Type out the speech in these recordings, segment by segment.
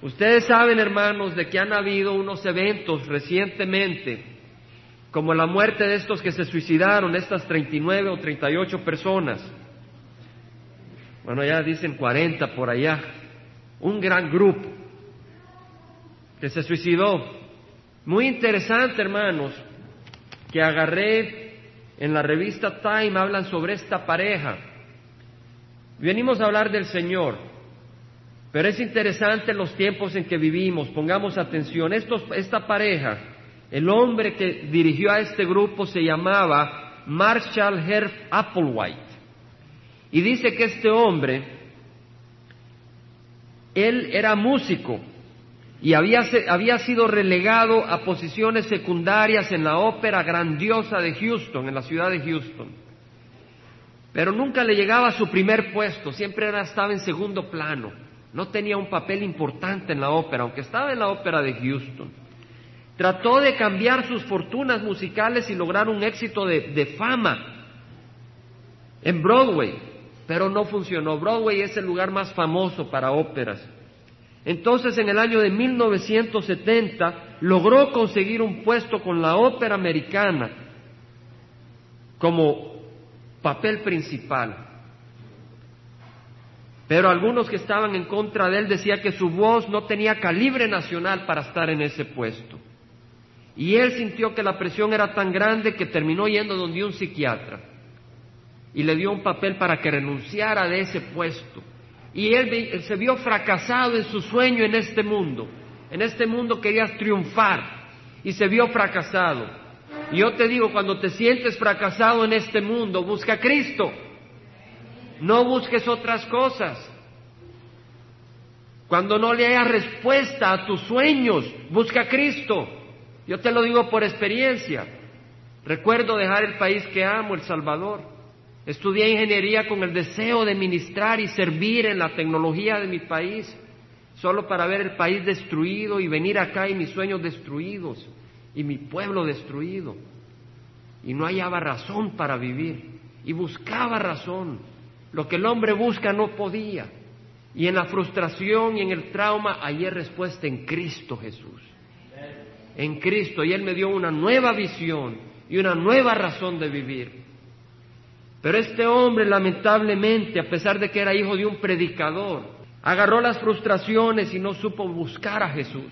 Ustedes saben, hermanos, de que han habido unos eventos recientemente, como la muerte de estos que se suicidaron, estas 39 o 38 personas. Bueno, ya dicen 40 por allá. Un gran grupo que se suicidó. Muy interesante, hermanos, que agarré en la revista Time, hablan sobre esta pareja. Venimos a hablar del Señor, pero es interesante los tiempos en que vivimos, pongamos atención. esta pareja, el hombre que dirigió a este grupo se llamaba Marshall Herb Applewhite. Y dice que este hombre, él era músico, y había, había, sido relegado a posiciones secundarias en la ópera grandiosa de Houston, en la ciudad de Houston. Pero nunca le llegaba a su primer puesto, siempre era, estaba en segundo plano, no tenía un papel importante en la ópera, aunque estaba en la ópera de Houston. Trató de cambiar sus fortunas musicales y lograr un éxito de, fama en Broadway, pero no funcionó. Broadway es el lugar más famoso para óperas. Entonces, en el año de 1970, logró conseguir un puesto con la ópera americana como papel principal. Pero algunos que estaban en contra de él decían que su voz no tenía calibre nacional para estar en ese puesto. Y él sintió que la presión era tan grande que terminó yendo donde un psiquiatra y le dio un papel para que renunciara de ese puesto y él se vio fracasado en su sueño en este mundo. En este mundo querías triunfar y se vio fracasado. Y yo te digo, cuando te sientes fracasado en este mundo, busca a Cristo. No busques otras cosas. Cuando no le haya respuesta a tus sueños, busca a Cristo. Yo te lo digo por experiencia. Recuerdo dejar el país que amo, El Salvador Estudié ingeniería con el deseo de ministrar y servir en la tecnología de mi país, solo para ver el país destruido y venir acá y mis sueños destruidos y mi pueblo destruido. Y no hallaba razón para vivir y buscaba razón. Lo que el hombre busca no podía. Y en la frustración y en el trauma hay respuesta en Cristo Jesús. En Cristo. Y Él me dio una nueva visión y una nueva razón de vivir. Pero este hombre, lamentablemente, a pesar de que era hijo de un predicador, agarró las frustraciones y no supo buscar a Jesús.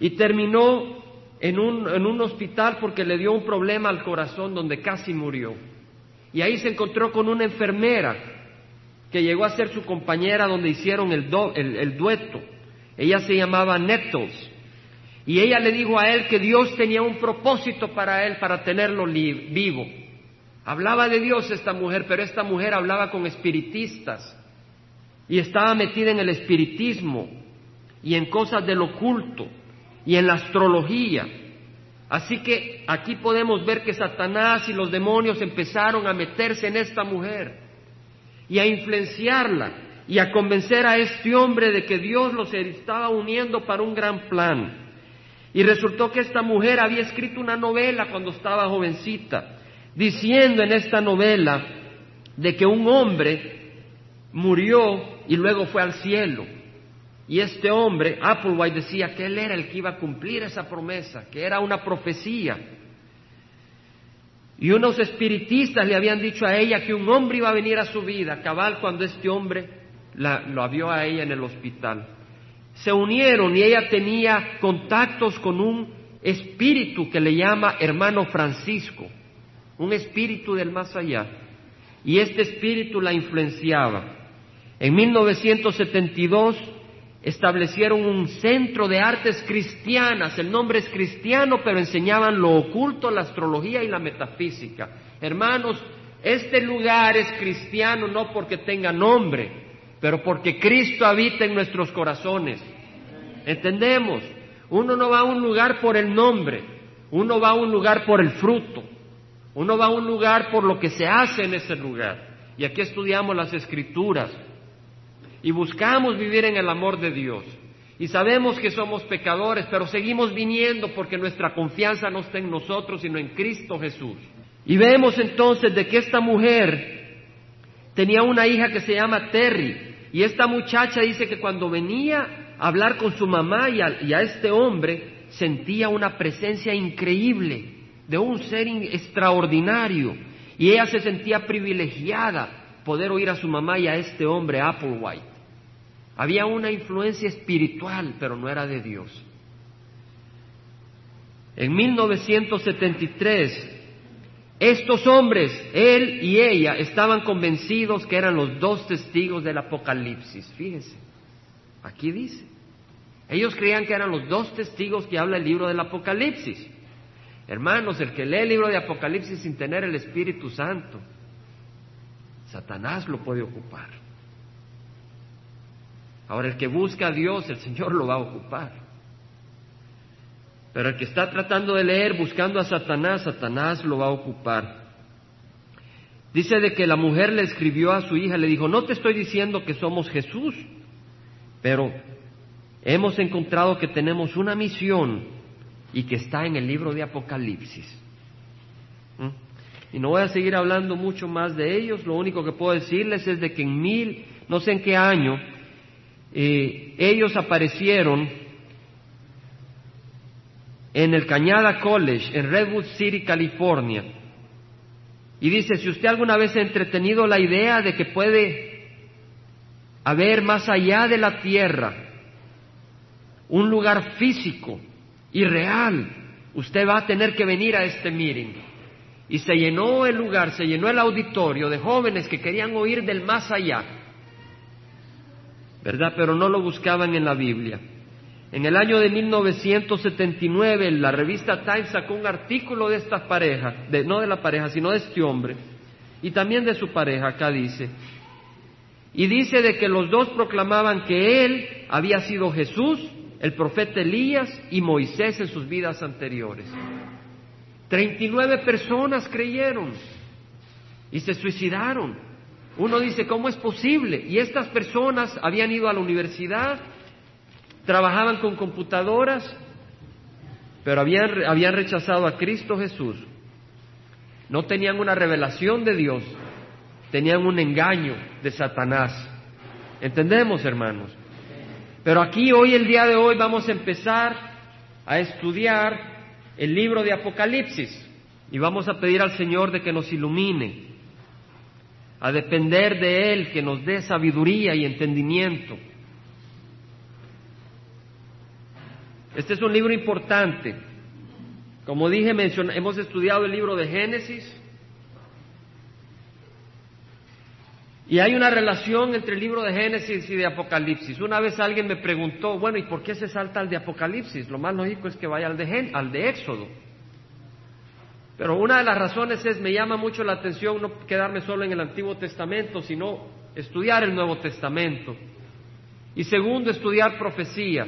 Y terminó en un, en un hospital porque le dio un problema al corazón donde casi murió. Y ahí se encontró con una enfermera que llegó a ser su compañera donde hicieron el, el dueto. Ella se llamaba Nettles. Y ella le dijo a él que Dios tenía un propósito para él, para tenerlo vivo. Hablaba de Dios esta mujer, pero esta mujer hablaba con espiritistas y estaba metida en el espiritismo y en cosas del oculto y en la astrología. Así que aquí podemos ver que Satanás y los demonios empezaron a meterse en esta mujer y a influenciarla y a convencer a este hombre de que Dios los estaba uniendo para un gran plan. Y resultó que esta mujer había escrito una novela cuando estaba jovencita diciendo en esta novela de que un hombre murió y luego fue al cielo. Y este hombre, Applewhite, decía que él era el que iba a cumplir esa promesa, que era una profecía. Y unos espiritistas le habían dicho a ella que un hombre iba a venir a su vida, cabal cuando este hombre la, vio a ella en el hospital. Se unieron y ella tenía contactos con un espíritu que le llama hermano Francisco un espíritu del más allá. Y este espíritu la influenciaba. En 1972 establecieron un centro de artes cristianas, el nombre es cristiano, pero enseñaban lo oculto, la astrología y la metafísica. Hermanos, este lugar es cristiano no porque tenga nombre, pero porque Cristo habita en nuestros corazones. ¿Entendemos? Uno no va a un lugar por el nombre, uno va a un lugar por el fruto. Uno va a un lugar por lo que se hace en ese lugar. Y aquí estudiamos las escrituras y buscamos vivir en el amor de Dios. Y sabemos que somos pecadores, pero seguimos viniendo porque nuestra confianza no está en nosotros, sino en Cristo Jesús. Y vemos entonces de que esta mujer tenía una hija que se llama Terry. Y esta muchacha dice que cuando venía a hablar con su mamá y a, este hombre, sentía una presencia increíble de un ser extraordinario. Y ella se sentía privilegiada poder oír a su mamá y a este hombre, Applewhite. Había una influencia espiritual, pero no era de Dios. En 1973, estos hombres, él y ella, estaban convencidos que eran los dos testigos del Apocalipsis. Fíjense, aquí dice. Ellos creían que eran los dos testigos que habla el libro del Apocalipsis. Hermanos, el que lee el libro de Apocalipsis sin tener el Espíritu Santo, Satanás lo puede ocupar. Ahora, el que busca a Dios, el Señor lo va a ocupar. Pero el que está tratando de leer buscando a Satanás, Satanás lo va a ocupar. Dice de que la mujer le escribió a su hija, le dijo, no te estoy diciendo que somos Jesús, pero hemos encontrado que tenemos una misión y que está en el libro de Apocalipsis. ¿Mm? Y no voy a seguir hablando mucho más de ellos, lo único que puedo decirles es de que en mil, no sé en qué año, eh, ellos aparecieron en el Cañada College, en Redwood City, California. Y dice, si usted alguna vez ha entretenido la idea de que puede haber más allá de la tierra un lugar físico y real, usted va a tener que venir a este meeting. Y se llenó el lugar, se llenó el auditorio de jóvenes que querían oír del más allá. ¿Verdad? Pero no lo buscaban en la Biblia. En el año de 1979 la revista Times sacó un artículo de esta pareja, no de la pareja, sino de este hombre, y también de su pareja, acá dice. Y dice de que los dos proclamaban que él había sido Jesús, el profeta Elías y Moisés en sus vidas anteriores. Treinta y nueve personas creyeron y se suicidaron. Uno dice, ¿cómo es posible? Y estas personas habían ido a la universidad, trabajaban con computadoras, pero habían, habían rechazado a Cristo Jesús. No tenían una revelación de Dios, tenían un engaño de Satanás. ¿Entendemos, hermanos? Pero aquí hoy, el día de hoy, vamos a empezar a estudiar el libro de Apocalipsis y vamos a pedir al Señor de que nos ilumine a depender de Él que nos dé sabiduría y entendimiento. Este es un libro importante. Como dije, hemos estudiado el libro de Génesis y hay una relación entre el libro de Génesis y de Apocalipsis. Una vez alguien me preguntó, bueno, ¿y por qué se salta al de Apocalipsis? Lo más lógico es que vaya al de, al de Éxodo. Pero una de las razones es, me llama mucho la atención no quedarme solo en el Antiguo Testamento, sino estudiar el Nuevo Testamento. Y segundo, estudiar profecía.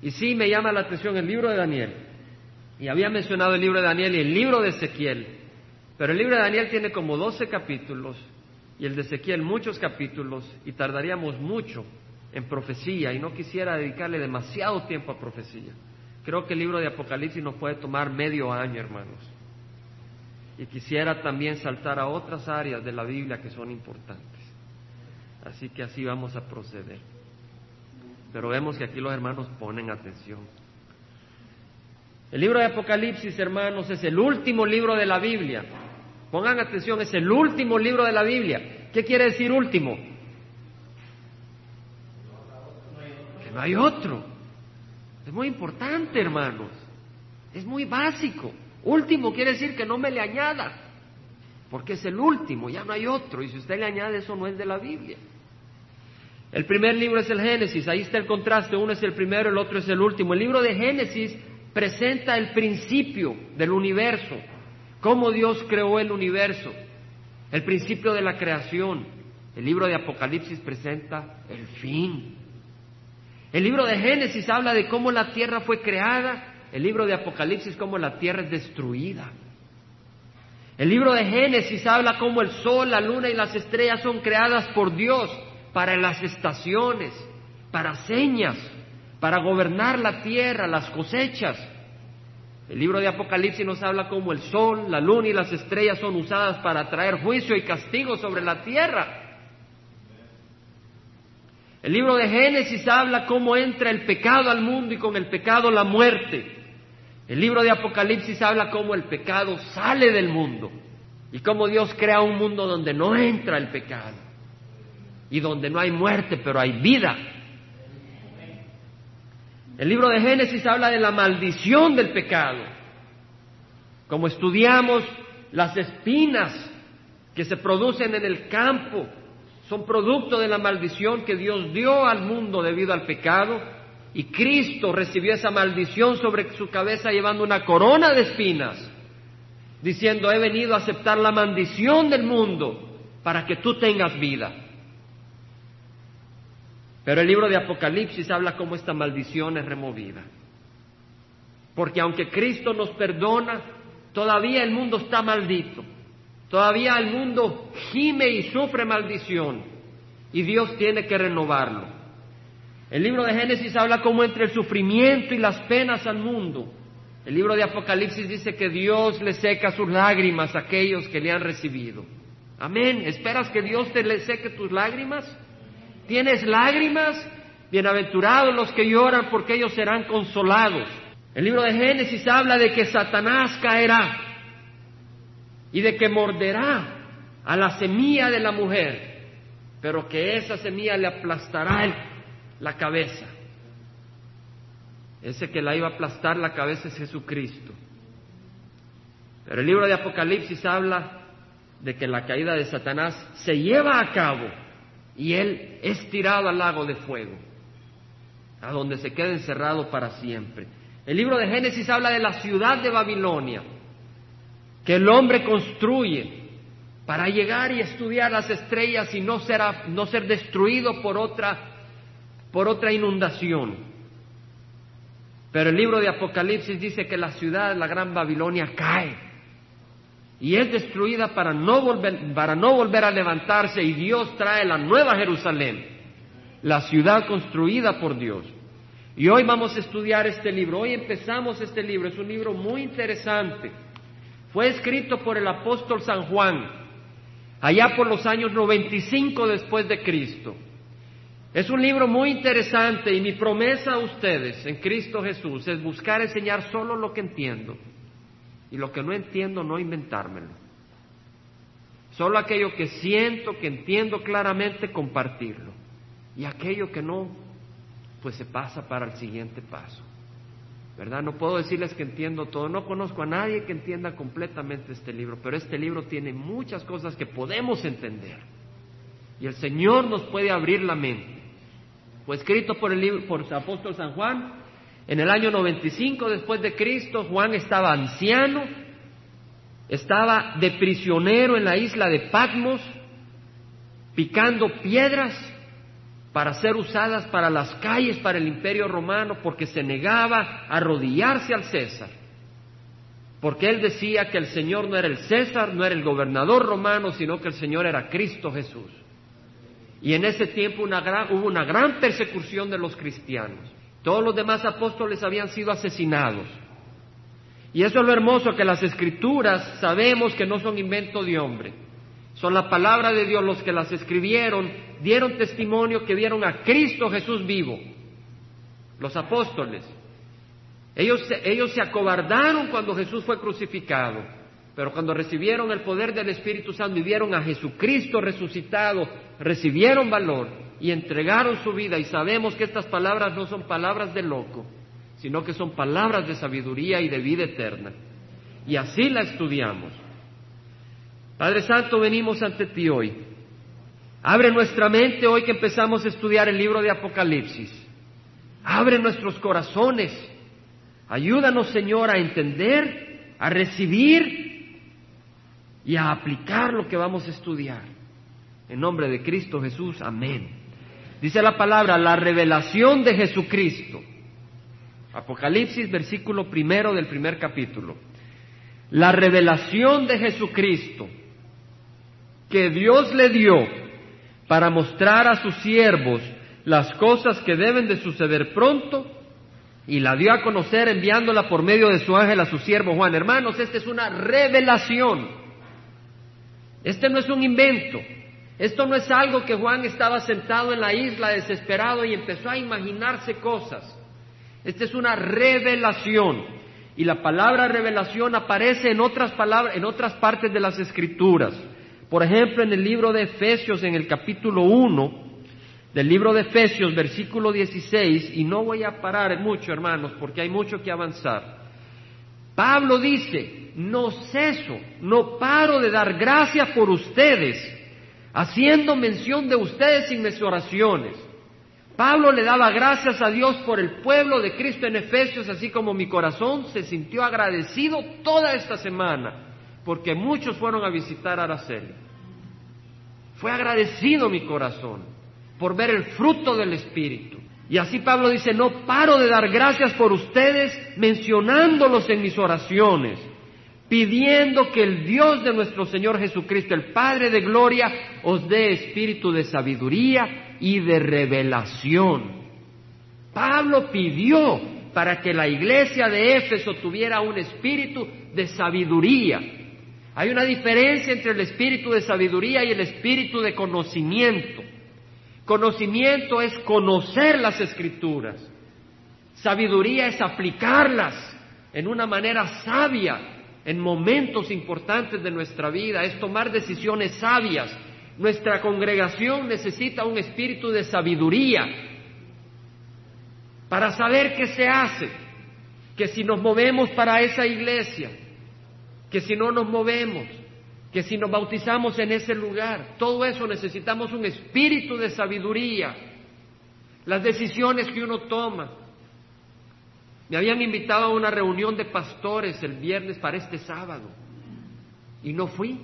Y sí me llama la atención el libro de Daniel. Y había mencionado el libro de Daniel y el libro de Ezequiel. Pero el libro de Daniel tiene como 12 capítulos y el de Ezequiel muchos capítulos y tardaríamos mucho en profecía y no quisiera dedicarle demasiado tiempo a profecía. Creo que el libro de Apocalipsis nos puede tomar medio año, hermanos. Y quisiera también saltar a otras áreas de la Biblia que son importantes. Así que así vamos a proceder. Pero vemos que aquí los hermanos ponen atención. El libro de Apocalipsis, hermanos, es el último libro de la Biblia. Pongan atención, es el último libro de la Biblia. ¿Qué quiere decir último? Que no hay otro. Es muy importante, hermanos. Es muy básico. Último quiere decir que no me le añada, porque es el último, ya no hay otro. Y si usted le añade, eso no es de la Biblia. El primer libro es el Génesis, ahí está el contraste, uno es el primero, el otro es el último. El libro de Génesis presenta el principio del universo, cómo Dios creó el universo, el principio de la creación. El libro de Apocalipsis presenta el fin, el libro de Génesis habla de cómo la tierra fue creada, el libro de Apocalipsis cómo la tierra es destruida. El libro de Génesis habla cómo el sol, la luna y las estrellas son creadas por Dios para las estaciones, para señas, para gobernar la tierra, las cosechas. El libro de Apocalipsis nos habla cómo el sol, la luna y las estrellas son usadas para traer juicio y castigo sobre la tierra. El libro de Génesis habla cómo entra el pecado al mundo y con el pecado la muerte. El libro de Apocalipsis habla cómo el pecado sale del mundo y cómo Dios crea un mundo donde no entra el pecado y donde no hay muerte, pero hay vida. El libro de Génesis habla de la maldición del pecado. Como estudiamos las espinas que se producen en el campo, son producto de la maldición que Dios dio al mundo debido al pecado, y Cristo recibió esa maldición sobre su cabeza llevando una corona de espinas, diciendo, he venido a aceptar la maldición del mundo para que tú tengas vida. Pero el libro de Apocalipsis habla cómo esta maldición es removida. Porque aunque Cristo nos perdona, todavía el mundo está maldito. Todavía el mundo gime y sufre maldición. Y Dios tiene que renovarlo. El libro de Génesis habla cómo entre el sufrimiento y las penas al mundo. El libro de Apocalipsis dice que Dios le seca sus lágrimas a aquellos que le han recibido. Amén. ¿Esperas que Dios te le seque tus lágrimas? ¿Tienes lágrimas? Bienaventurados los que lloran porque ellos serán consolados. El libro de Génesis habla de que Satanás caerá y de que morderá a la semilla de la mujer, pero que esa semilla le aplastará la cabeza. Ese que la iba a aplastar la cabeza es Jesucristo. Pero el libro de Apocalipsis habla de que la caída de Satanás se lleva a cabo y él es tirado al lago de fuego, a donde se queda encerrado para siempre. El libro de Génesis habla de la ciudad de Babilonia, que el hombre construye para llegar y estudiar las estrellas y no ser, no ser destruido por otra, por otra inundación. Pero el libro de Apocalipsis dice que la ciudad, la gran Babilonia, cae y es destruida para no, volver, para no volver a levantarse y Dios trae la nueva Jerusalén, la ciudad construida por Dios. Y hoy vamos a estudiar este libro, hoy empezamos este libro, es un libro muy interesante. Fue escrito por el apóstol San Juan, allá por los años 95 después de Cristo. Es un libro muy interesante y mi promesa a ustedes en Cristo Jesús es buscar enseñar solo lo que entiendo y lo que no entiendo no inventármelo. Solo aquello que siento, que entiendo claramente, compartirlo. Y aquello que no, pues se pasa para el siguiente paso. ¿Verdad? No puedo decirles que entiendo todo, no conozco a nadie que entienda completamente este libro, pero este libro tiene muchas cosas que podemos entender. Y el Señor nos puede abrir la mente. Fue escrito por el libro, por el apóstol San Juan, en el año 95 después de Cristo, Juan estaba anciano, estaba de prisionero en la isla de Patmos, picando piedras para ser usadas para las calles, para el imperio romano, porque se negaba a arrodillarse al César. Porque él decía que el Señor no era el César, no era el gobernador romano, sino que el Señor era Cristo Jesús. Y en ese tiempo hubo una gran persecución de los cristianos. Todos los demás apóstoles habían sido asesinados. Y eso es lo hermoso, que las escrituras sabemos que no son invento de hombre. Son la palabra de Dios los que las escribieron, dieron testimonio que vieron a Cristo Jesús vivo. Los apóstoles. Ellos, ellos se acobardaron cuando Jesús fue crucificado, pero cuando recibieron el poder del Espíritu Santo y vieron a Jesucristo resucitado, recibieron valor y entregaron su vida y sabemos que estas palabras no son palabras de loco, sino que son palabras de sabiduría y de vida eterna. Y así la estudiamos. Padre Santo, venimos ante ti hoy. Abre nuestra mente hoy que empezamos a estudiar el libro de Apocalipsis. Abre nuestros corazones. Ayúdanos, Señor, a entender, a recibir y a aplicar lo que vamos a estudiar. En nombre de Cristo Jesús, amén. Dice la palabra, la revelación de Jesucristo. Apocalipsis, versículo primero del primer capítulo. La revelación de Jesucristo que Dios le dio para mostrar a sus siervos las cosas que deben de suceder pronto y la dio a conocer enviándola por medio de su ángel a su siervo Juan. Hermanos, esta es una revelación. Este no es un invento. Esto no es algo que Juan estaba sentado en la isla desesperado y empezó a imaginarse cosas. Esta es una revelación. Y la palabra revelación aparece en otras palabras, en otras partes de las escrituras. Por ejemplo, en el libro de Efesios, en el capítulo 1, del libro de Efesios, versículo 16, y no voy a parar mucho, hermanos, porque hay mucho que avanzar. Pablo dice, no ceso, no paro de dar gracias por ustedes, haciendo mención de ustedes en mis oraciones. Pablo le daba gracias a Dios por el pueblo de Cristo en Efesios, así como mi corazón se sintió agradecido toda esta semana, porque muchos fueron a visitar a Araceli. Fue agradecido mi corazón por ver el fruto del Espíritu. Y así Pablo dice, no paro de dar gracias por ustedes mencionándolos en mis oraciones, pidiendo que el Dios de nuestro Señor Jesucristo, el Padre de Gloria, os dé espíritu de sabiduría y de revelación. Pablo pidió para que la iglesia de Éfeso tuviera un espíritu de sabiduría. Hay una diferencia entre el espíritu de sabiduría y el espíritu de conocimiento. Conocimiento es conocer las escrituras. Sabiduría es aplicarlas en una manera sabia en momentos importantes de nuestra vida, es tomar decisiones sabias. Nuestra congregación necesita un espíritu de sabiduría para saber qué se hace, que si nos movemos para esa iglesia, que si no nos movemos, que si nos bautizamos en ese lugar, todo eso necesitamos un espíritu de sabiduría, las decisiones que uno toma. Me habían invitado a una reunión de pastores el viernes para este sábado y no fui.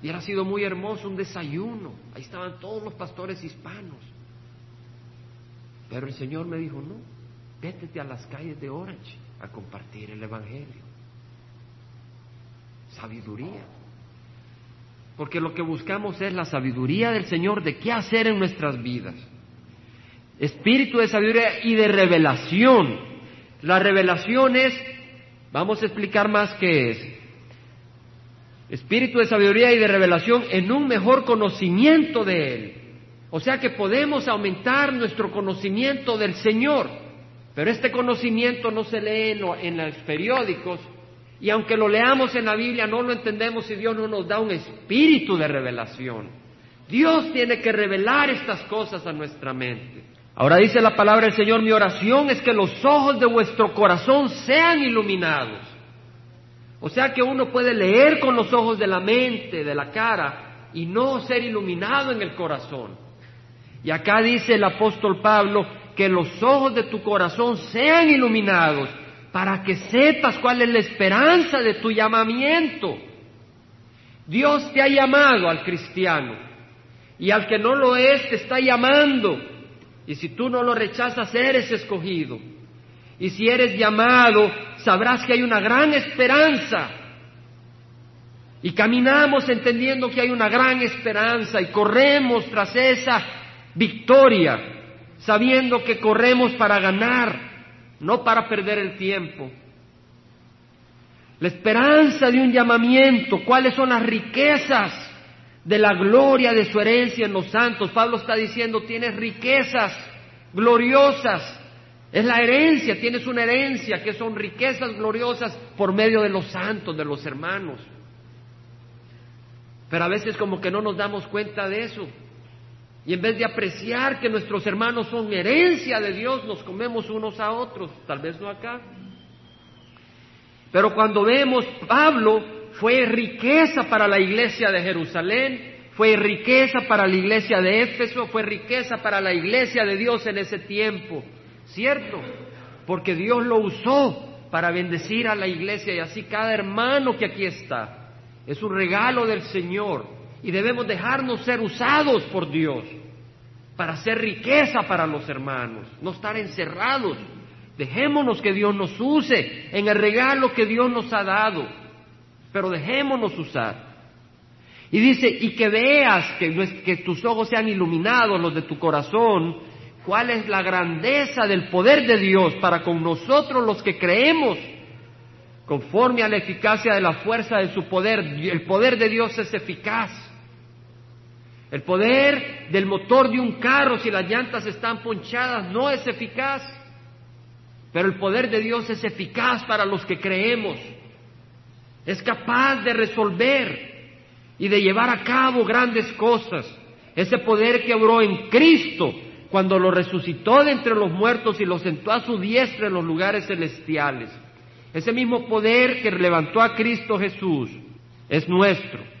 Hubiera sido muy hermoso un desayuno, ahí estaban todos los pastores hispanos. Pero el Señor me dijo, no, vete a las calles de Orange a compartir el Evangelio sabiduría. Porque lo que buscamos es la sabiduría del Señor de qué hacer en nuestras vidas. Espíritu de sabiduría y de revelación. La revelación es, vamos a explicar más qué es. Espíritu de sabiduría y de revelación en un mejor conocimiento de Él. O sea que podemos aumentar nuestro conocimiento del Señor. Pero este conocimiento no se lee en, los periódicos, y aunque lo leamos en la Biblia, no lo entendemos si Dios no nos da un espíritu de revelación. Dios tiene que revelar estas cosas a nuestra mente. Ahora dice la palabra del Señor, mi oración es que los ojos de vuestro corazón sean iluminados. O sea que uno puede leer con los ojos de la mente, de la cara, y no ser iluminado en el corazón. Y acá dice el apóstol Pablo, que los ojos de tu corazón sean iluminados para que sepas cuál es la esperanza de tu llamamiento. Dios te ha llamado al cristiano y al que no lo es te está llamando. Y si tú no lo rechazas, eres escogido. Y si eres llamado, sabrás que hay una gran esperanza. Y caminamos entendiendo que hay una gran esperanza y corremos tras esa victoria, sabiendo que corremos para ganar no para perder el tiempo. La esperanza de un llamamiento, cuáles son las riquezas de la gloria de su herencia en los santos. Pablo está diciendo, tienes riquezas gloriosas. Es la herencia, tienes una herencia que son riquezas gloriosas por medio de los santos, de los hermanos. Pero a veces como que no nos damos cuenta de eso. Y en vez de apreciar que nuestros hermanos son herencia de Dios, nos comemos unos a otros, tal vez no acá. Pero cuando vemos, Pablo fue riqueza para la iglesia de Jerusalén, fue riqueza para la iglesia de Éfeso, fue riqueza para la iglesia de Dios en ese tiempo, ¿cierto? Porque Dios lo usó para bendecir a la iglesia y así cada hermano que aquí está es un regalo del Señor y debemos dejarnos ser usados por Dios para hacer riqueza para los hermanos, no estar encerrados. Dejémonos que Dios nos use en el regalo que Dios nos ha dado, pero dejémonos usar. Y dice, y que veas que, que tus ojos sean iluminados, los de tu corazón, cuál es la grandeza del poder de Dios para con nosotros los que creemos, conforme a la eficacia de la fuerza de su poder. El poder de Dios es eficaz El poder del motor de un carro, si las llantas están ponchadas, no es eficaz. Pero el poder de Dios es eficaz para los que creemos. Es capaz de resolver y de llevar a cabo grandes cosas. Ese poder que obró en Cristo cuando lo resucitó de entre los muertos y lo sentó a su diestra en los lugares celestiales. Ese mismo poder que levantó a Cristo Jesús es nuestro.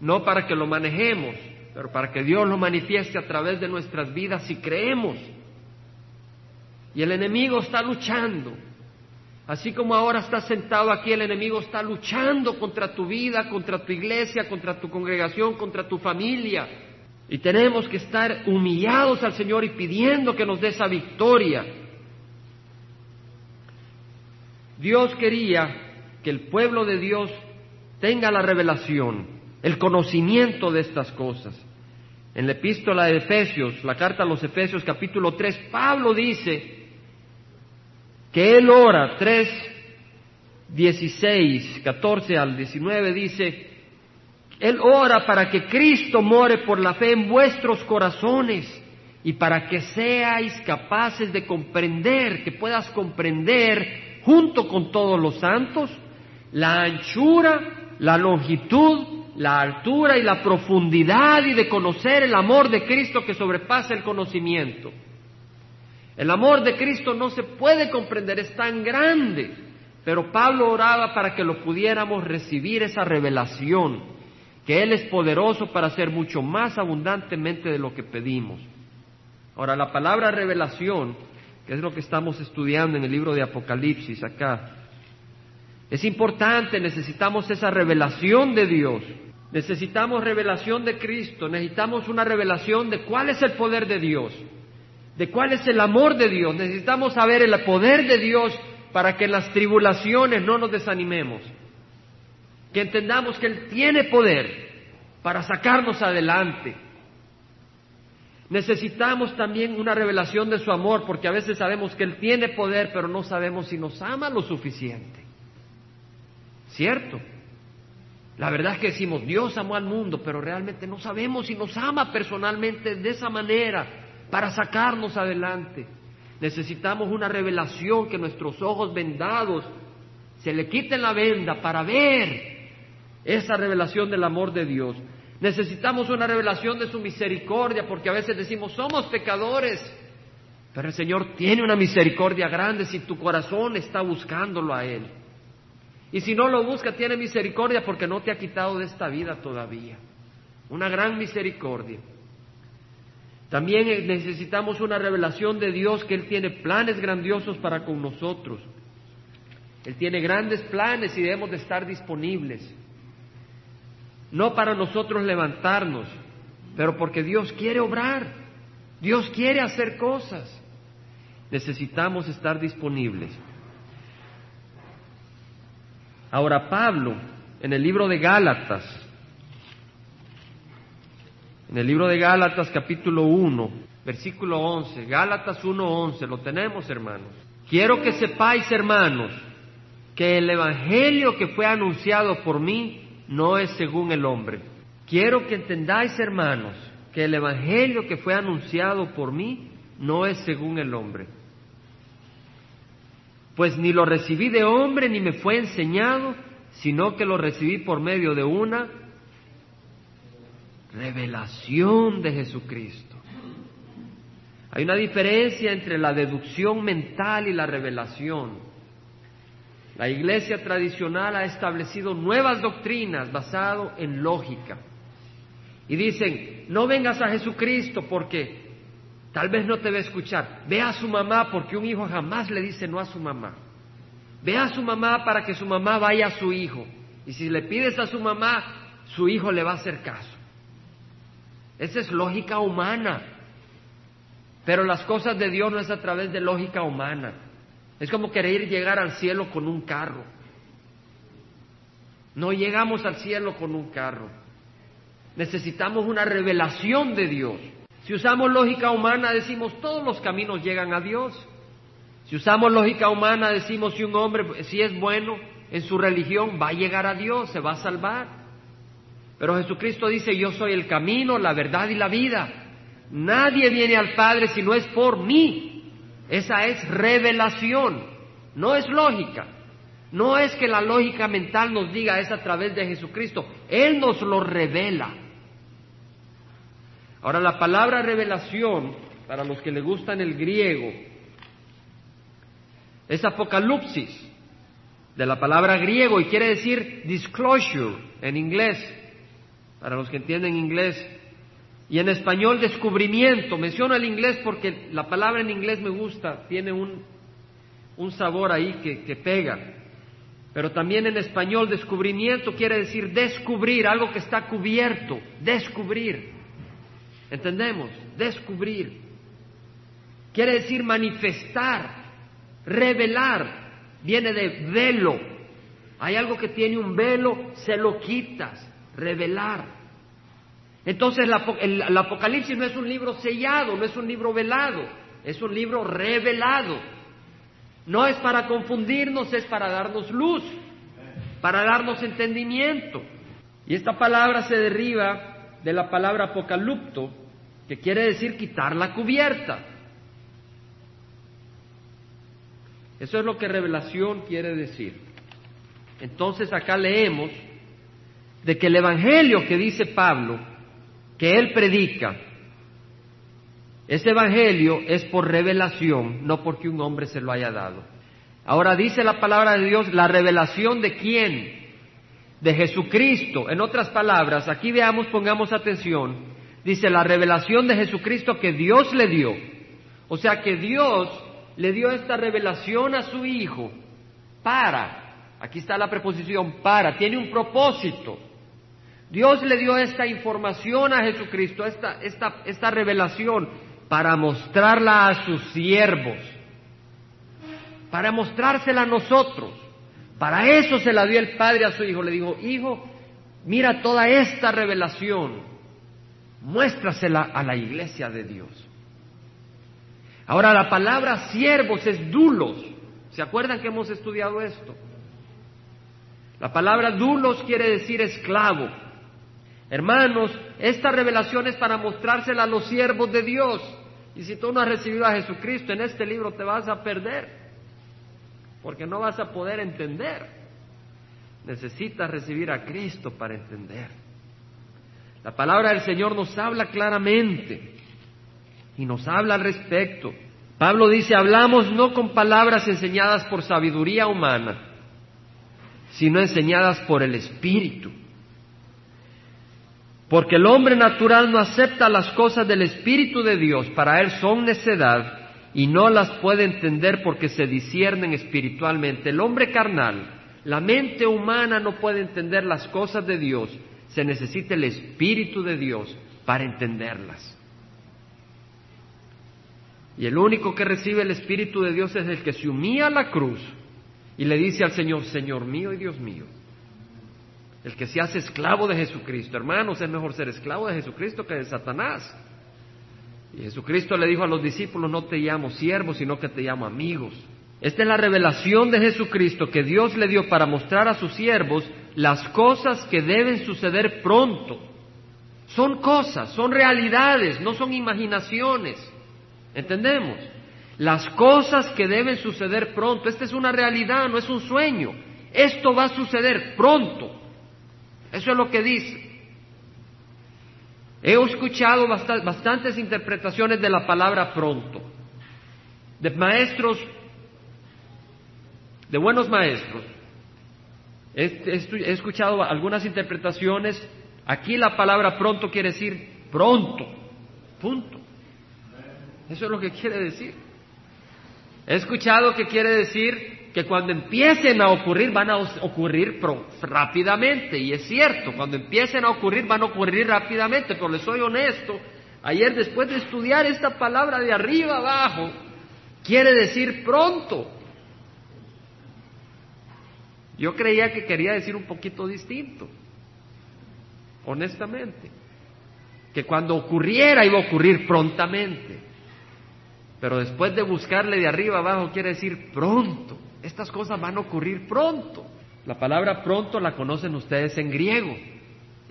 No para que lo manejemos, pero para que Dios lo manifieste a través de nuestras vidas si creemos. Y el enemigo está luchando. Así como ahora estás sentado aquí, el enemigo está luchando contra tu vida, contra tu iglesia, contra tu congregación, contra tu familia. Y tenemos que estar humillados al Señor y pidiendo que nos dé esa victoria. Dios quería que el pueblo de Dios tenga la revelación, el conocimiento de estas cosas. En la epístola de Efesios, la carta a los Efesios capítulo 3, Pablo dice que él ora, 3, 16, 14 al 19 dice, él ora para que Cristo more por la fe en vuestros corazones y para que seáis capaces de comprender, que puedas comprender junto con todos los santos, la anchura, la longitud, la altura y la profundidad y de conocer el amor de Cristo que sobrepasa el conocimiento. El amor de Cristo no se puede comprender, es tan grande, pero Pablo oraba para que lo pudiéramos recibir esa revelación, que Él es poderoso para hacer mucho más abundantemente de lo que pedimos. Ahora, la palabra revelación que es lo que estamos estudiando en el libro de Apocalipsis acá. Es importante, necesitamos esa revelación de Dios, necesitamos revelación de Cristo, necesitamos una revelación de cuál es el poder de Dios, de cuál es el amor de Dios, necesitamos saber el poder de Dios para que en las tribulaciones no nos desanimemos, que entendamos que Él tiene poder para sacarnos adelante, Necesitamos también una revelación de su amor, porque a veces sabemos que Él tiene poder, pero no sabemos si nos ama lo suficiente. ¿Cierto? La verdad es que decimos, Dios amó al mundo, pero realmente no sabemos si nos ama personalmente de esa manera para sacarnos adelante. Necesitamos una revelación que nuestros ojos vendados se le quiten la venda para ver esa revelación del amor de Dios. Necesitamos una revelación de su misericordia porque a veces decimos, somos pecadores, pero el Señor tiene una misericordia grande si tu corazón está buscándolo a Él. Y si no lo busca, tiene misericordia porque no te ha quitado de esta vida todavía. Una gran misericordia. También necesitamos una revelación de Dios que Él tiene planes grandiosos para con nosotros. Él tiene grandes planes y debemos de estar disponibles no para nosotros levantarnos, pero porque Dios quiere obrar, Dios quiere hacer cosas. Necesitamos estar disponibles. Ahora Pablo, en el libro de Gálatas, en el libro de Gálatas capítulo 1, versículo 11, Gálatas 1.11, lo tenemos hermanos. Quiero que sepáis hermanos que el Evangelio que fue anunciado por mí no es según el hombre. Quiero que entendáis, hermanos, que el Evangelio que fue anunciado por mí no es según el hombre. Pues ni lo recibí de hombre ni me fue enseñado, sino que lo recibí por medio de una revelación de Jesucristo. Hay una diferencia entre la deducción mental y la revelación. La iglesia tradicional ha establecido nuevas doctrinas basadas en lógica. Y dicen, no vengas a Jesucristo porque tal vez no te va a escuchar. Ve a su mamá porque un hijo jamás le dice no a su mamá. Ve a su mamá para que su mamá vaya a su hijo. Y si le pides a su mamá, su hijo le va a hacer caso. Esa es lógica humana. Pero las cosas de Dios no es a través de lógica humana. Es como querer llegar al cielo con un carro. No llegamos al cielo con un carro. Necesitamos una revelación de Dios. Si usamos lógica humana decimos todos los caminos llegan a Dios. Si usamos lógica humana decimos si un hombre si es bueno en su religión va a llegar a Dios, se va a salvar. Pero Jesucristo dice, yo soy el camino, la verdad y la vida. Nadie viene al Padre si no es por mí. Esa es revelación, no es lógica. No es que la lógica mental nos diga es a través de Jesucristo, Él nos lo revela. Ahora la palabra revelación, para los que le gustan el griego, es apocalipsis, de la palabra griego, y quiere decir disclosure en inglés, para los que entienden inglés. Y en español descubrimiento. Menciono el inglés porque la palabra en inglés me gusta, tiene un, un sabor ahí que, que pega. Pero también en español descubrimiento quiere decir descubrir, algo que está cubierto, descubrir. ¿Entendemos? Descubrir. Quiere decir manifestar, revelar. Viene de velo. Hay algo que tiene un velo, se lo quitas, revelar. Entonces el, Apocalipsis no es un libro sellado, no es un libro velado, es un libro revelado. No es para confundirnos, es para darnos luz, para darnos entendimiento. Y esta palabra se deriva de la palabra apocalipto, que quiere decir quitar la cubierta. Eso es lo que revelación quiere decir. Entonces acá leemos de que el Evangelio que dice Pablo, que él predica, ese Evangelio es por revelación, no porque un hombre se lo haya dado. Ahora dice la palabra de Dios, la revelación de quién? De Jesucristo. En otras palabras, aquí veamos, pongamos atención, dice la revelación de Jesucristo que Dios le dio. O sea que Dios le dio esta revelación a su Hijo para, aquí está la preposición para, tiene un propósito. Dios le dio esta información a Jesucristo, esta, esta, esta revelación para mostrarla a sus siervos, para mostrársela a nosotros. Para eso se la dio el Padre a su Hijo. Le dijo, Hijo, mira toda esta revelación, muéstrasela a la iglesia de Dios. Ahora la palabra siervos es dulos. ¿Se acuerdan que hemos estudiado esto? La palabra dulos quiere decir esclavo. Hermanos, esta revelación es para mostrársela a los siervos de Dios. Y si tú no has recibido a Jesucristo en este libro te vas a perder, porque no vas a poder entender. Necesitas recibir a Cristo para entender. La palabra del Señor nos habla claramente y nos habla al respecto. Pablo dice, hablamos no con palabras enseñadas por sabiduría humana, sino enseñadas por el Espíritu porque el hombre natural no acepta las cosas del Espíritu de Dios, para él son necedad y no las puede entender porque se disciernen espiritualmente. El hombre carnal, la mente humana no puede entender las cosas de Dios, se necesita el Espíritu de Dios para entenderlas. Y el único que recibe el Espíritu de Dios es el que se humilla a la cruz y le dice al Señor, Señor mío y Dios mío el que se hace esclavo de Jesucristo. Hermanos, es mejor ser esclavo de Jesucristo que de Satanás. Y Jesucristo le dijo a los discípulos, no te llamo siervos, sino que te llamo amigos. Esta es la revelación de Jesucristo que Dios le dio para mostrar a sus siervos las cosas que deben suceder pronto. Son cosas, son realidades, no son imaginaciones. ¿Entendemos? Las cosas que deben suceder pronto. Esta es una realidad, no es un sueño. Esto va a suceder pronto. Eso es lo que dice. He escuchado bastantes interpretaciones de la palabra pronto, de maestros, de buenos maestros. He, escuchado algunas interpretaciones. Aquí la palabra pronto quiere decir pronto, punto. Eso es lo que quiere decir. He escuchado que quiere decir que cuando empiecen a ocurrir van a ocurrir rápidamente. Y es cierto, cuando empiecen a ocurrir van a ocurrir rápidamente, pero les soy honesto, ayer después de estudiar esta palabra de arriba abajo, quiere decir pronto. Yo creía que quería decir un poquito distinto, honestamente, que cuando ocurriera iba a ocurrir prontamente. Pero después de buscarle de arriba abajo quiere decir pronto. Estas cosas van a ocurrir pronto. La palabra pronto la conocen ustedes en griego.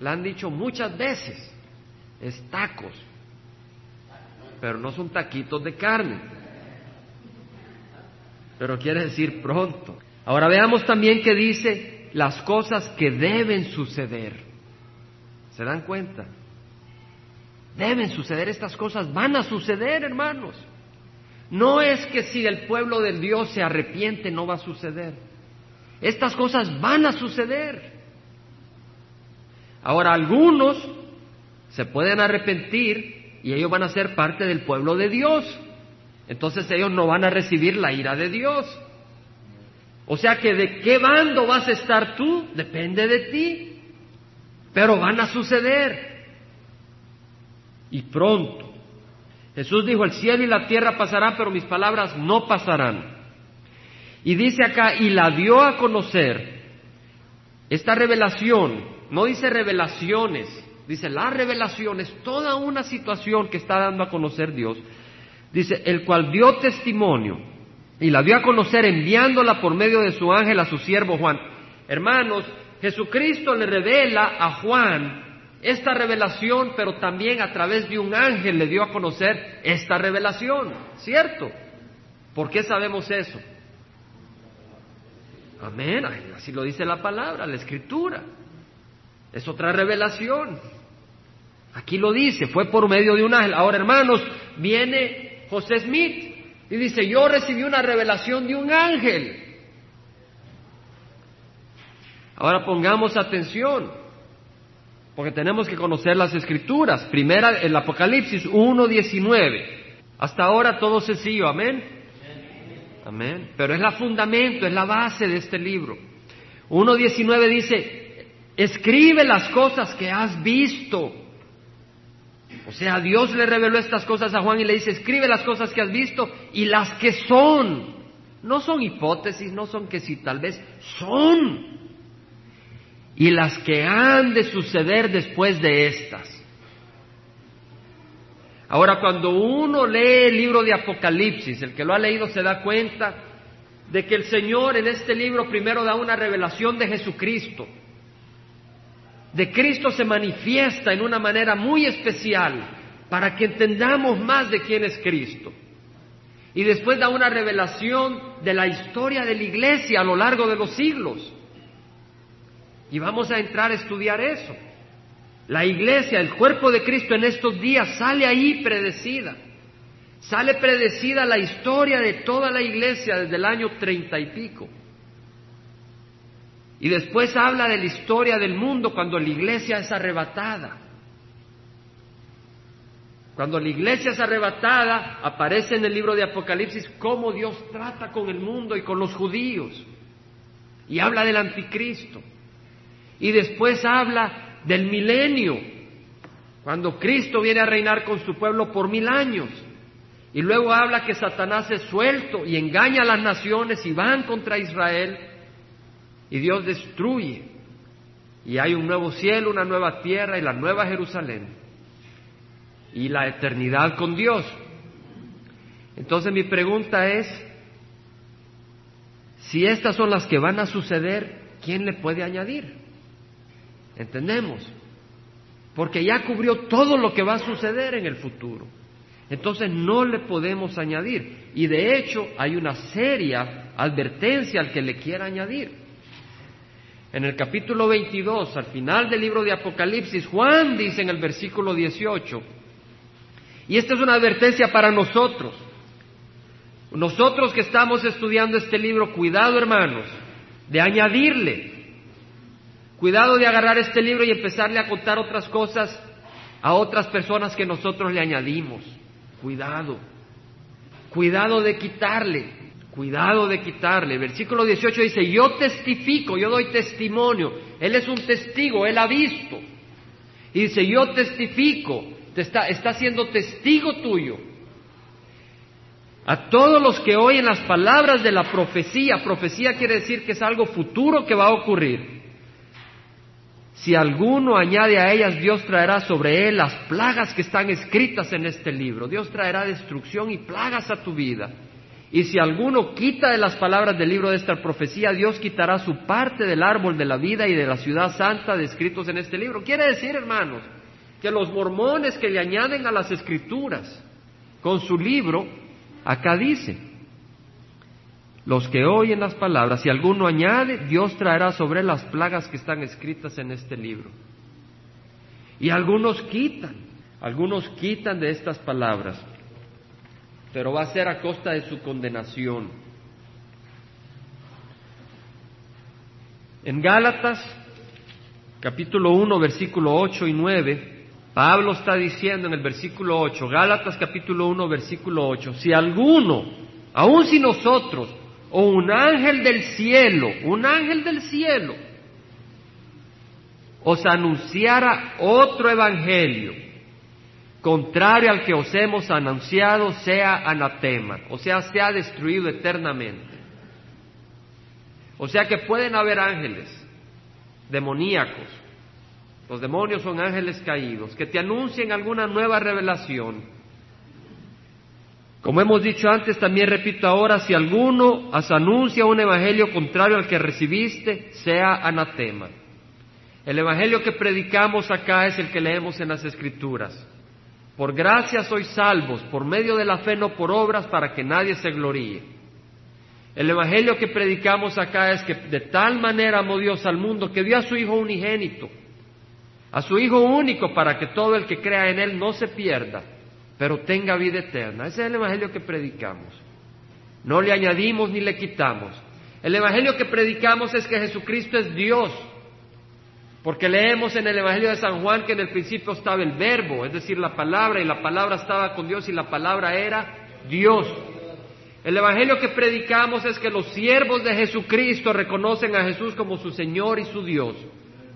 La han dicho muchas veces. Es tacos. Pero no son taquitos de carne. Pero quiere decir pronto. Ahora veamos también que dice las cosas que deben suceder. ¿Se dan cuenta? Deben suceder estas cosas, van a suceder, hermanos. No es que si el pueblo del Dios se arrepiente no va a suceder. Estas cosas van a suceder. Ahora, algunos se pueden arrepentir y ellos van a ser parte del pueblo de Dios. Entonces ellos no van a recibir la ira de Dios. O sea que de qué bando vas a estar tú depende de ti. Pero van a suceder. Y pronto. Jesús dijo, el cielo y la tierra pasarán, pero mis palabras no pasarán. Y dice acá, y la dio a conocer. Esta revelación, no dice revelaciones, dice la revelación, es toda una situación que está dando a conocer Dios. Dice, el cual dio testimonio y la dio a conocer enviándola por medio de su ángel a su siervo Juan. Hermanos, Jesucristo le revela a Juan esta revelación, pero también a través de un ángel le dio a conocer esta revelación, ¿cierto? ¿Por qué sabemos eso? Amén, así lo dice la palabra, la escritura. Es otra revelación. Aquí lo dice, fue por medio de un ángel. Ahora, hermanos, viene José Smith y dice, yo recibí una revelación de un ángel. Ahora pongamos atención, porque tenemos que conocer las escrituras. Primera, el Apocalipsis 1.19. Hasta ahora todo sencillo, amén. Amén. Pero es la fundamento, es la base de este libro. 1.19 dice, escribe las cosas que has visto. O sea, Dios le reveló estas cosas a Juan y le dice, escribe las cosas que has visto y las que son. No son hipótesis, no son que si tal vez son. Y las que han de suceder después de estas. Ahora, cuando uno lee el libro de Apocalipsis, el que lo ha leído se da cuenta de que el Señor en este libro primero da una revelación de Jesucristo. De Cristo se manifiesta en una manera muy especial para que entendamos más de quién es Cristo. Y después da una revelación de la historia de la iglesia a lo largo de los siglos. Y vamos a entrar a estudiar eso. La iglesia, el cuerpo de Cristo en estos días sale ahí predecida. Sale predecida la historia de toda la iglesia desde el año treinta y pico. Y después habla de la historia del mundo cuando la iglesia es arrebatada. Cuando la iglesia es arrebatada, aparece en el libro de Apocalipsis cómo Dios trata con el mundo y con los judíos. Y habla del anticristo. Y después habla del milenio, cuando Cristo viene a reinar con su pueblo por mil años. Y luego habla que Satanás es suelto y engaña a las naciones y van contra Israel y Dios destruye. Y hay un nuevo cielo, una nueva tierra y la nueva Jerusalén. Y la eternidad con Dios. Entonces mi pregunta es, si estas son las que van a suceder, ¿quién le puede añadir? ¿Entendemos? Porque ya cubrió todo lo que va a suceder en el futuro. Entonces no le podemos añadir. Y de hecho hay una seria advertencia al que le quiera añadir. En el capítulo 22, al final del libro de Apocalipsis, Juan dice en el versículo 18, y esta es una advertencia para nosotros, nosotros que estamos estudiando este libro, cuidado hermanos, de añadirle Cuidado de agarrar este libro y empezarle a contar otras cosas a otras personas que nosotros le añadimos. Cuidado. Cuidado de quitarle. Cuidado de quitarle. Versículo 18 dice, yo testifico, yo doy testimonio. Él es un testigo, él ha visto. Y dice, yo testifico, te está, está siendo testigo tuyo. A todos los que oyen las palabras de la profecía, profecía quiere decir que es algo futuro que va a ocurrir. Si alguno añade a ellas, Dios traerá sobre él las plagas que están escritas en este libro. Dios traerá destrucción y plagas a tu vida. Y si alguno quita de las palabras del libro de esta profecía, Dios quitará su parte del árbol de la vida y de la ciudad santa descritos en este libro. Quiere decir, hermanos, que los mormones que le añaden a las escrituras con su libro, acá dice, los que oyen las palabras, si alguno añade, Dios traerá sobre las plagas que están escritas en este libro. Y algunos quitan, algunos quitan de estas palabras pero va a ser a costa de su condenación. En Gálatas, capítulo 1, versículo 8 y 9, Pablo está diciendo en el versículo 8, Gálatas capítulo 1, versículo 8, si alguno, aun si nosotros, o un ángel del cielo, un ángel del cielo, os anunciara otro evangelio, contrario al que os hemos anunciado, sea anatema, o sea, sea destruido eternamente. O sea que pueden haber ángeles demoníacos, los demonios son ángeles caídos, que te anuncien alguna nueva revelación. Como hemos dicho antes, también repito ahora, si alguno os anuncia un evangelio contrario al que recibiste, sea anatema. El evangelio que predicamos acá es el que leemos en las escrituras. Por gracia sois salvos, por medio de la fe, no por obras, para que nadie se gloríe. El Evangelio que predicamos acá es que de tal manera amó Dios al mundo que dio a su Hijo unigénito, a su Hijo único, para que todo el que crea en Él no se pierda, pero tenga vida eterna. Ese es el Evangelio que predicamos. No le añadimos ni le quitamos. El Evangelio que predicamos es que Jesucristo es Dios, porque leemos en el Evangelio de San Juan que en el principio estaba el verbo, es decir, la palabra, y la palabra estaba con Dios y la palabra era Dios. El Evangelio que predicamos es que los siervos de Jesucristo reconocen a Jesús como su Señor y su Dios.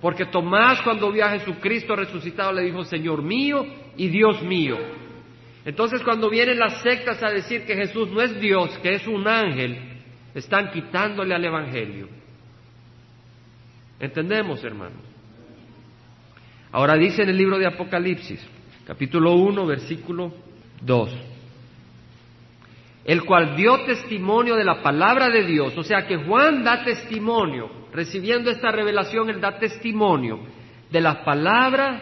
Porque Tomás cuando vio a Jesucristo resucitado le dijo, Señor mío y Dios mío. Entonces cuando vienen las sectas a decir que Jesús no es Dios, que es un ángel, están quitándole al Evangelio. ¿Entendemos, hermanos? Ahora dice en el libro de Apocalipsis, capítulo 1, versículo 2, el cual dio testimonio de la palabra de Dios, o sea que Juan da testimonio, recibiendo esta revelación, él da testimonio de la palabra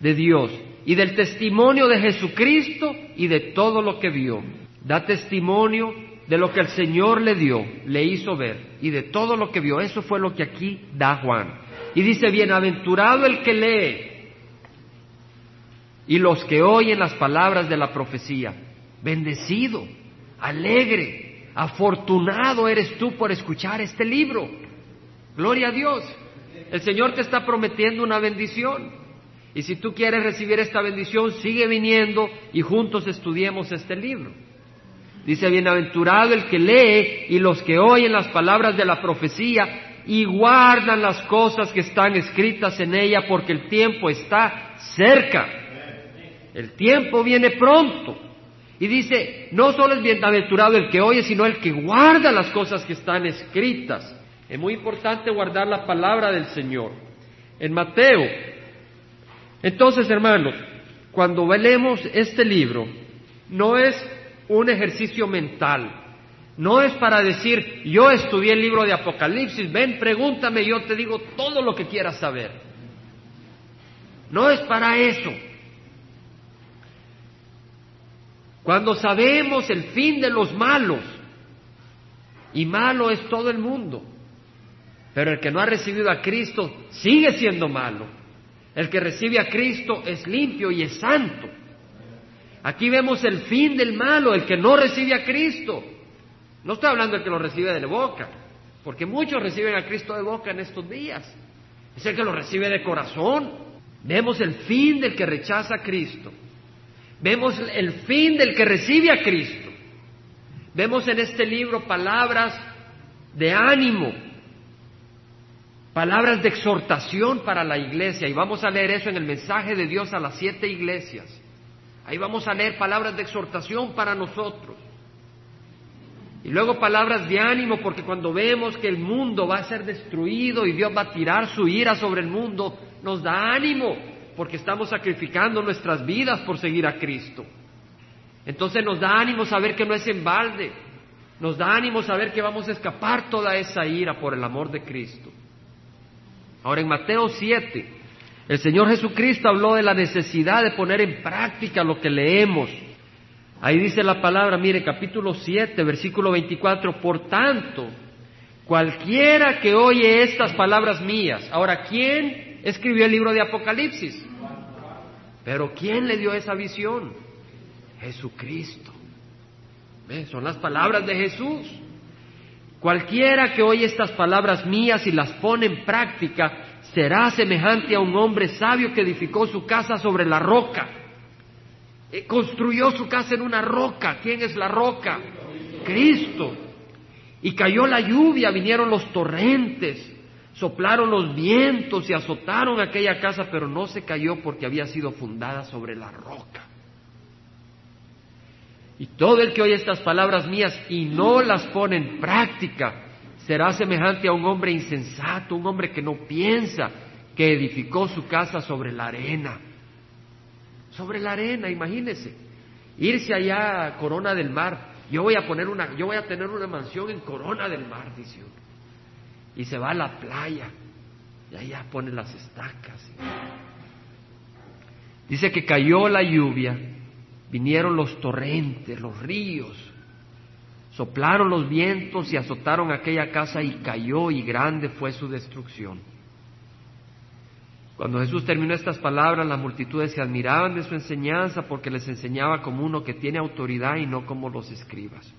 de Dios y del testimonio de Jesucristo y de todo lo que vio. Da testimonio de lo que el Señor le dio, le hizo ver y de todo lo que vio. Eso fue lo que aquí da Juan. Y dice, bienaventurado el que lee y los que oyen las palabras de la profecía. Bendecido, alegre, afortunado eres tú por escuchar este libro. Gloria a Dios. El Señor te está prometiendo una bendición. Y si tú quieres recibir esta bendición, sigue viniendo y juntos estudiemos este libro. Dice, bienaventurado el que lee y los que oyen las palabras de la profecía y guardan las cosas que están escritas en ella porque el tiempo está cerca. El tiempo viene pronto. Y dice, no solo es bienaventurado el que oye, sino el que guarda las cosas que están escritas. Es muy importante guardar la palabra del Señor. En Mateo. Entonces, hermanos, cuando leemos este libro, no es un ejercicio mental, no es para decir, yo estudié el libro de Apocalipsis, ven, pregúntame, yo te digo todo lo que quieras saber. No es para eso. Cuando sabemos el fin de los malos, y malo es todo el mundo, pero el que no ha recibido a Cristo sigue siendo malo. El que recibe a Cristo es limpio y es santo. Aquí vemos el fin del malo, el que no recibe a Cristo no estoy hablando del que lo recibe de boca, porque muchos reciben a Cristo de boca en estos días. Es el que lo recibe de corazón. Vemos el fin del que rechaza a Cristo. Vemos el fin del que recibe a Cristo. Vemos en este libro palabras de ánimo, palabras de exhortación para la iglesia. Y vamos a leer eso en el mensaje de Dios a las siete iglesias. Ahí vamos a leer palabras de exhortación para nosotros. Y luego palabras de ánimo, porque cuando vemos que el mundo va a ser destruido y Dios va a tirar su ira sobre el mundo, nos da ánimo, porque estamos sacrificando nuestras vidas por seguir a Cristo. Entonces nos da ánimo saber que no es en balde, nos da ánimo saber que vamos a escapar toda esa ira por el amor de Cristo. Ahora en Mateo 7, el Señor Jesucristo habló de la necesidad de poner en práctica lo que leemos. Ahí dice la palabra, mire, capítulo 7, versículo 24, por tanto, cualquiera que oye estas palabras mías, ahora, ¿quién escribió el libro de Apocalipsis? Pero ¿quién le dio esa visión? Jesucristo. Son las palabras de Jesús. Cualquiera que oye estas palabras mías y las pone en práctica, será semejante a un hombre sabio que edificó su casa sobre la roca. Eh, construyó su casa en una roca. ¿Quién es la roca? Cristo. Y cayó la lluvia, vinieron los torrentes, soplaron los vientos y azotaron aquella casa, pero no se cayó porque había sido fundada sobre la roca. Y todo el que oye estas palabras mías y no las pone en práctica, será semejante a un hombre insensato, un hombre que no piensa, que edificó su casa sobre la arena. Sobre la arena, imagínese. Irse allá a Corona del Mar. Yo voy a poner una, yo voy a tener una mansión en Corona del Mar, dice uno. Y se va a la playa. Y allá pone las estacas. Dice que cayó la lluvia, vinieron los torrentes, los ríos, Soplaron los vientos y azotaron aquella casa y cayó y grande fue su destrucción. Cuando Jesús terminó estas palabras, las multitudes se admiraban de su enseñanza porque les enseñaba como uno que tiene autoridad y no como los escribas.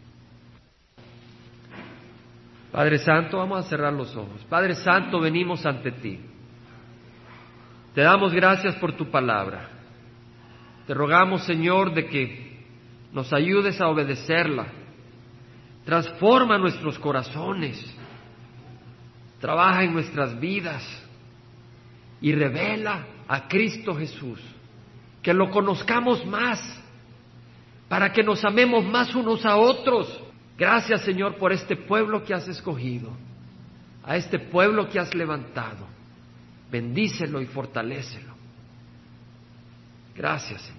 Padre Santo, vamos a cerrar los ojos. Padre Santo, venimos ante ti. Te damos gracias por tu palabra. Te rogamos, Señor, de que nos ayudes a obedecerla transforma nuestros corazones, trabaja en nuestras vidas y revela a Cristo Jesús, que lo conozcamos más, para que nos amemos más unos a otros. Gracias Señor por este pueblo que has escogido, a este pueblo que has levantado. Bendícelo y fortalécelo. Gracias Señor.